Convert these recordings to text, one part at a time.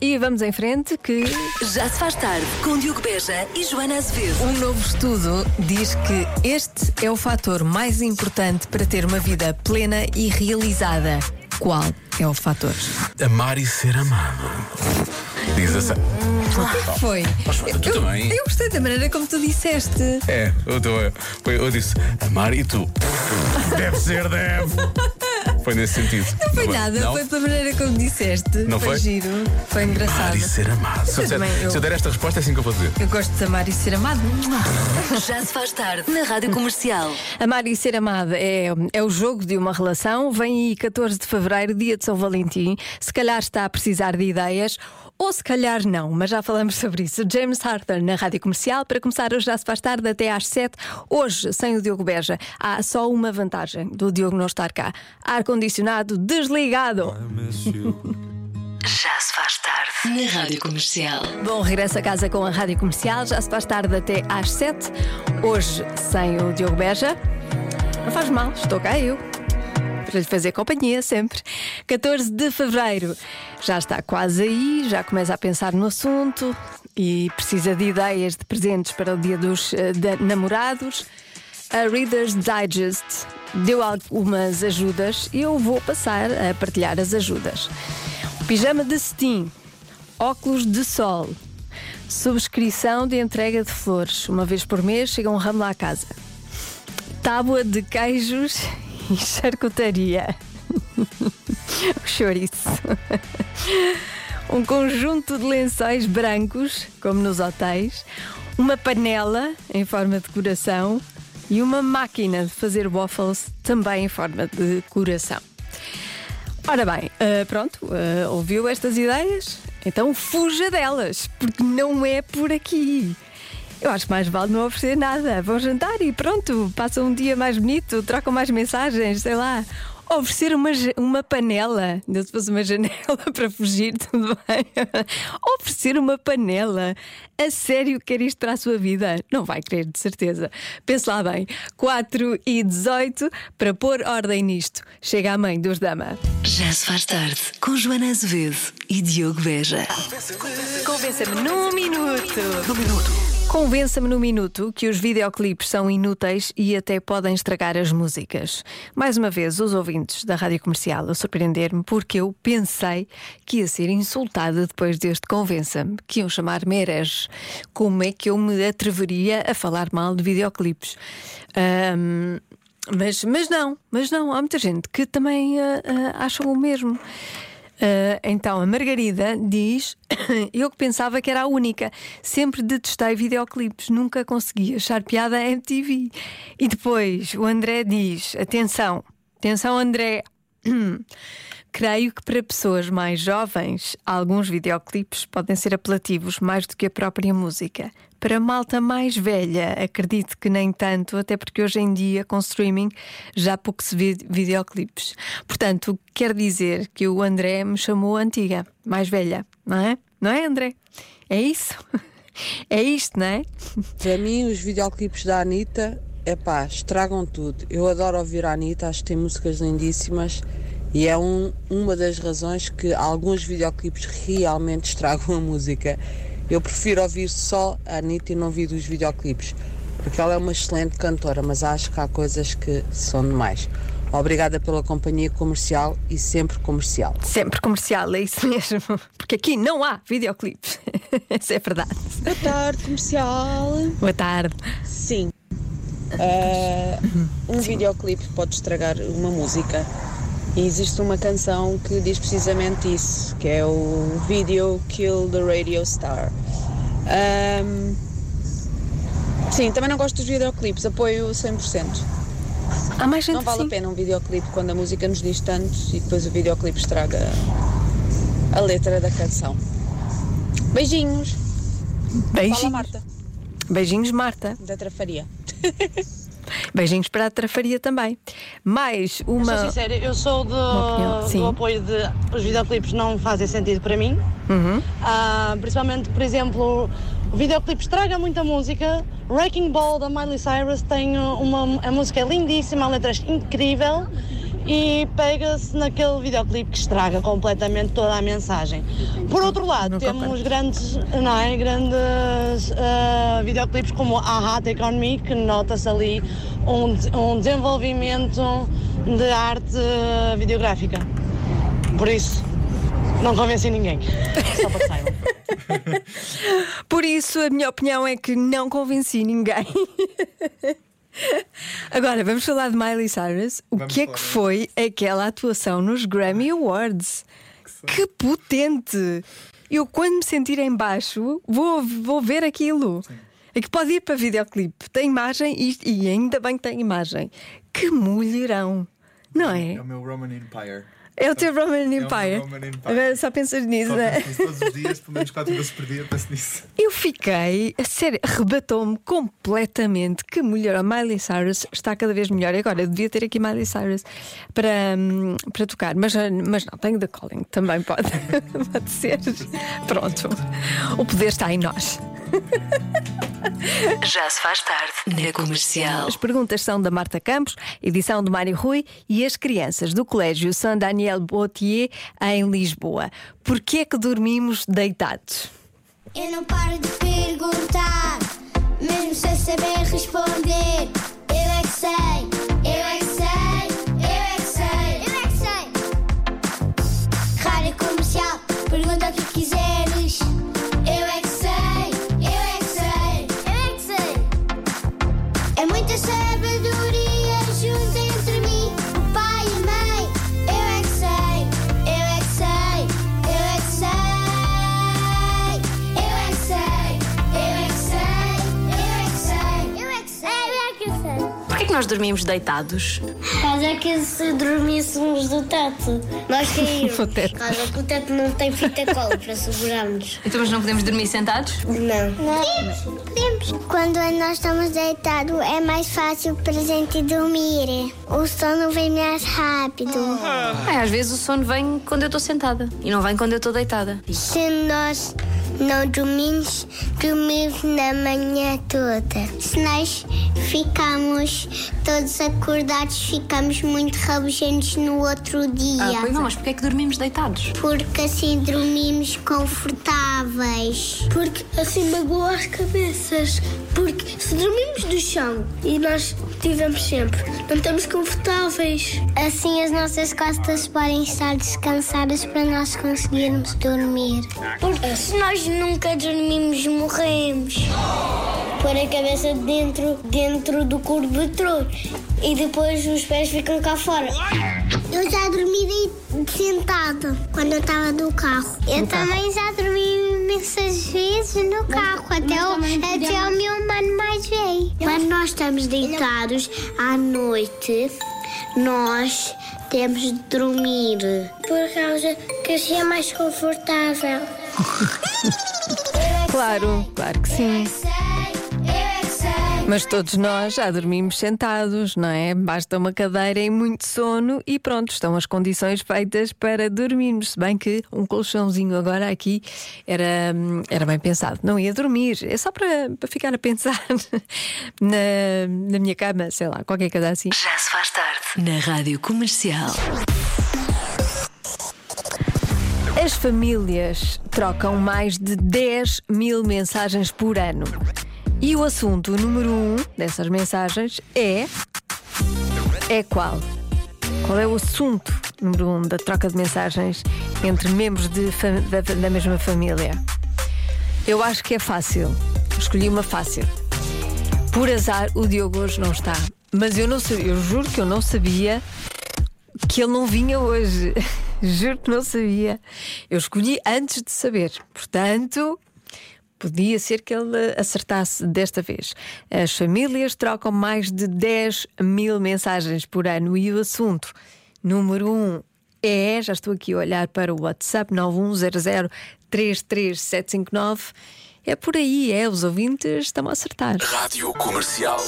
E vamos em frente que Já se faz tarde com Diogo Beja e Joana Azevedo. um novo estudo diz que este é o fator mais importante para ter uma vida plena e realizada. Qual é o fator? Amar e ser amado. Diz assim. Foi. Mas, tu eu, também. eu gostei da maneira como tu disseste. É, eu, foi- eu disse amar e tu. Deve ser, deve. Foi nesse sentido. Não foi nada, Não? foi pela maneira como disseste. Não foi? giro, foi engraçado. Amar e ser amado. Se eu, disser- também, eu- se eu der esta resposta, é assim que eu vou dizer. Eu gosto de amar e ser amado. Já se faz tarde na Rádio Comercial. Amar e ser amada é, é o jogo de uma relação. Vem aí 14 de fevereiro, dia de São Valentim. Se calhar está a precisar de ideias. Ou se calhar não, mas já falamos sobre isso. James Arthur na Rádio Comercial. Para começar, hoje já se faz tarde, até às 7. Hoje, sem o Diogo Beja, há só uma vantagem do Diogo não estar cá: ar-condicionado desligado. Já se faz tarde na Rádio Comercial. Bom, regresso a casa com a Rádio Comercial. Já se faz tarde até às 7. Hoje, sem o Diogo Beja. Não faz mal, estou cá eu. Para lhe fazer companhia sempre. 14 de fevereiro. Já está quase aí, já começa a pensar no assunto e precisa de ideias de presentes para o dia dos eh, namorados. A Reader's Digest deu algumas ajudas e eu vou passar a partilhar as ajudas. Pijama de cetim, óculos de sol, subscrição de entrega de flores. Uma vez por mês chega um ramo lá à casa. Tábua de queijos charcutaria. o chouriço. Um conjunto de lençóis brancos, como nos hotéis, uma panela em forma de coração e uma máquina de fazer waffles também em forma de coração. Ora bem, ah, pronto, ah, ouviu estas ideias? Então fuja delas, porque não é por aqui. Eu acho que mais vale não oferecer nada. Vão jantar e pronto, passam um dia mais bonito, trocam mais mensagens, sei lá. Oferecer uma, uma panela, ainda se fosse uma janela para fugir, tudo bem. Oferecer uma panela. A sério quer isto para a sua vida? Não vai querer, de certeza. Pense lá bem. 4 e 18 para pôr ordem nisto. Chega a mãe dos Dama. Já se faz tarde com Joana Azevedo e Diogo Beja. Convença-me num minuto. Num minuto. Convença-me num minuto que os videoclipes são inúteis e até podem estragar as músicas. Mais uma vez, os ouvintes da rádio comercial a surpreender-me porque eu pensei que ia ser insultada depois deste Convença-me, que iam chamar-me. Como é que eu me atreveria a falar mal de videoclipes? Ahm, mas, mas não, mas não, há muita gente que também ah, ah, acham o mesmo. Ah, então a Margarida diz: Eu que pensava que era a única, sempre detestei videoclipes, nunca consegui achar piada a MTV. E depois o André diz: Atenção, atenção, André. Creio que para pessoas mais jovens, alguns videoclipes podem ser apelativos mais do que a própria música. Para malta mais velha, acredito que nem tanto, até porque hoje em dia, com streaming, já pouco se vê videoclipes. Portanto, quer dizer que o André me chamou antiga, mais velha, não é? Não é, André? É isso? É isto, não é? Para mim, os videoclipes da Anitta, é pá, estragam tudo. Eu adoro ouvir a Anitta, acho que tem músicas lindíssimas e é um- uma das razões que alguns videoclipes realmente estragam a música. Eu prefiro ouvir só a Anitta e não ouvir os videoclipes, porque ela é uma excelente cantora, mas acho que há coisas que são demais. Obrigada pela companhia comercial e sempre comercial. Sempre comercial, é isso mesmo. Porque aqui não há videoclipes. Isso é verdade. Boa tarde, comercial. Boa tarde. Sim. Eh, um videoclipe pode estragar uma música. E existe uma canção que diz precisamente isso, que é o Video Kill the Radio Star. Ahm, sim, também não gosto dos videoclipes, apoio 100%. Há mais gente Não vale sim. a pena um videoclipe quando a música nos diz tanto e depois o videoclipe estraga a letra da canção. Beijinhos. Fala Beijinhos. Marta, Beijinhos, Marta. da Trafaria. Beijinhos para a Trafaria também. Mais Sou uma. sincera, eu sou do, Uma opinião, sim. do apoio de os videoclipes não fazem sentido para mim. Uhum. Ah, principalmente, por exemplo, o videoclipe estraga muita música. Wrecking Ball da Miley Cyrus tem uma. A música é lindíssima, a letra é incrível. E pega-se naquele videoclipe que estraga completamente toda a mensagem. Por outro lado, Não temos concordo. grandes, não é, grandes ah, videoclipes como Aha Take On Me, que nota-se ali um, um desenvolvimento de arte videográfica. Por isso, não convenci ninguém. Só para saibam. Por isso, a minha opinião é que não convenci ninguém. Agora, vamos falar de Miley Cyrus. O Vamos que é que foi aquela atuação nos Grammy Awards? Que potente! Eu, quando me sentir em baixo, vou, vou ver aquilo. É que pode ir para videoclipe. Tem imagem e, e ainda bem que tem imagem. Que mulherão! Não é? É o meu Roman Empire. É o teu Roman meu Empire. Roman Empire. Agora só pensas nisso, Só é? nisso todos os dias, pelo menos quatro vezes por dia, penso nisso. Eu fiquei, a sério, arrebatou-me completamente que mulher, a Miley Cyrus está cada vez melhor. E agora eu devia ter aqui Miley Cyrus para, hum, para tocar, mas, mas não, tenho The Calling, também pode, pode ser. Pronto, o poder está em nós. Já se faz tarde na comercial. As perguntas são da Marta Campos, edição do Mário Rui e as crianças do Colégio São Daniel Bautier em Lisboa. Porquê é que dormimos deitados? Eu não paro de perguntar, mesmo sem saber responder. Eu é que sei, nós dormimos deitados? Caso que se dormíssemos do teto, nós caímos. O teto. Caso que o teto não tem fita cola para segurarmos. Então, mas não podemos dormir sentados? Não. Podemos, podemos. Quando nós estamos deitados, é mais fácil para a gente dormir. O sono vem mais rápido. É, às vezes o sono vem quando eu estou sentada e não vem quando eu estou deitada. Se nós não dormimos, dormimos na manhã toda. Se nós ficamos todos acordados, ficamos muito rabugentos no outro dia. Ah, pois não, mas porquê é que dormimos deitados? Porque assim dormimos confortáveis. Porque assim magoa as cabeças. Porque se dormimos no chão e nós tivemos sempre, não estamos confortáveis. Assim as nossas costas podem estar descansadas para nós conseguirmos dormir. Porque se nós nunca dormimos, morremos. Pôr a cabeça dentro, dentro do cobertor e depois os pés ficam cá fora. Eu já dormi sentada quando eu estava no carro. Eu também já dormi imensas vezes no carro, até o, até o meu mano mais velho. Quando nós estamos deitados à noite, nós temos de dormir. Por causa que assim é mais confortável. Claro, claro que sim. Mas todos nós já dormimos sentados, não é? Basta uma cadeira e muito sono e pronto, estão as condições feitas para dormirmos. Se bem que um colchãozinho agora aqui era, hum, era bem pensado. Não ia dormir, é só para, para ficar a pensar na, na minha cama, sei lá, qualquer coisa assim. Já se faz tarde na Rádio Comercial. As famílias trocam mais de 10 mil mensagens por ano. E o assunto número um dessas mensagens é. É qual? Qual é o assunto número um da troca de mensagens entre membros de fa- da, da mesma família? Eu acho que é fácil. Escolhi uma fácil. Por azar, o Diogo hoje não está. Mas eu não sabia, eu juro que eu não sabia que ele não vinha hoje. Juro que não sabia. Eu escolhi antes de saber. Portanto, podia ser que ele acertasse desta vez. As famílias trocam mais de 10 mil mensagens por ano e o assunto número 1 um é. Já estou aqui a olhar para o WhatsApp 910033759. É por aí, é. Os ouvintes estão a acertar. Rádio Comercial.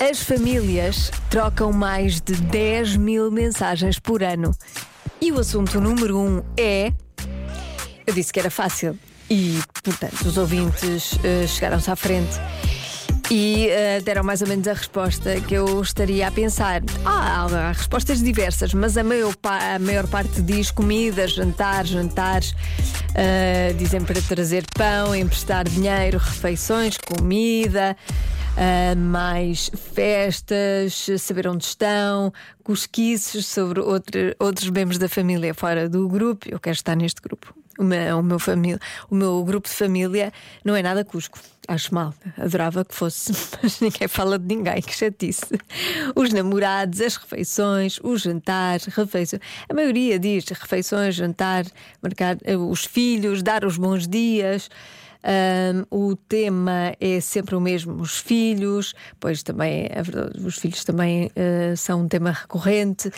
As famílias trocam mais de 10 mil mensagens por ano. E o assunto número um é. Eu disse que era fácil. E, portanto, os ouvintes eh, chegaram-se à frente. E eh, deram mais ou menos a resposta que eu estaria a pensar. Ah, há respostas diversas, mas a maior, a maior parte diz comida, jantar, jantares. eh, dizem para trazer pão, emprestar dinheiro, refeições, comida. Uh, mais festas, saber onde estão, cosquices sobre outro- outros membros da família fora do grupo. Eu quero estar neste grupo. O meu, o, meu família, o meu grupo de família não é nada cusco. Acho mal. Adorava que fosse, mas ninguém fala de ninguém. Que chatice. Os namorados, as refeições, os jantares, refeições. A maioria diz refeições, jantar, marcar eh, os filhos, dar os bons dias. Ahm, o tema é sempre o mesmo, os filhos, pois também é verdade, os filhos também ah, são um tema recorrente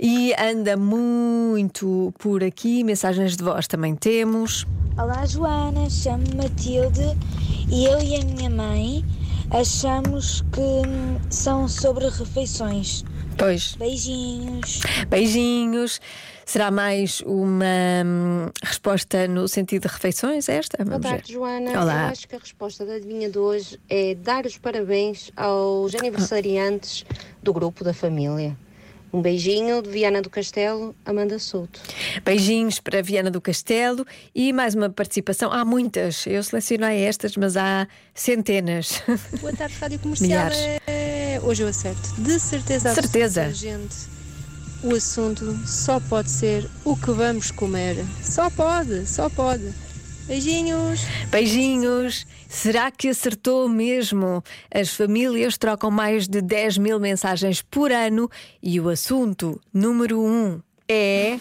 e anda muito por aqui. Mensagens de voz também temos. Olá Joana, chamo-me Matilde e eu e a minha mãe achamos que são sobre refeições. Pois, Beijinhos. beijinhos. Será mais uma hum, resposta no sentido de refeições? Esta? Boa Vamos ver. tarde, Joana. Olá. Eu acho que a resposta da adivinha de hoje é dar os parabéns aos aniversariantes do grupo da família. Um beijinho de Viana do Castelo, Amanda Souto. Beijinhos para Viana do Castelo e mais uma participação. Há muitas, eu selecionei estas, mas há centenas. Boa tarde, Rádio Comercial. Milhares. É... Hoje eu acerto. De certeza Certeza. absoluta, gente. O assunto só pode ser o que vamos comer. Só pode, só pode. Beijinhos. Beijinhos. Será que acertou mesmo? As famílias trocam mais de 10 mil mensagens por ano e o assunto número um é.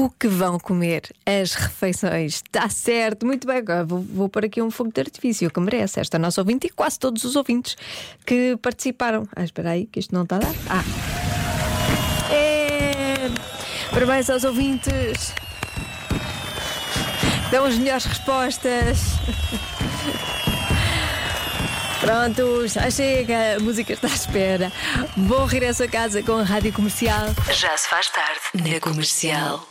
O que vão comer? As refeições. Está certo, muito bem. Agora vou, vou pôr aqui um fogo de artifício que merece esta nossa ouvinte e quase todos os ouvintes que participaram. Ah, espera aí, que isto não está a dar. Ah. É... Parabéns aos ouvintes. Dão as melhores respostas. Pronto, já chega, a música está à espera. Bom regresso a casa com a rádio comercial. Já se faz tarde na comercial.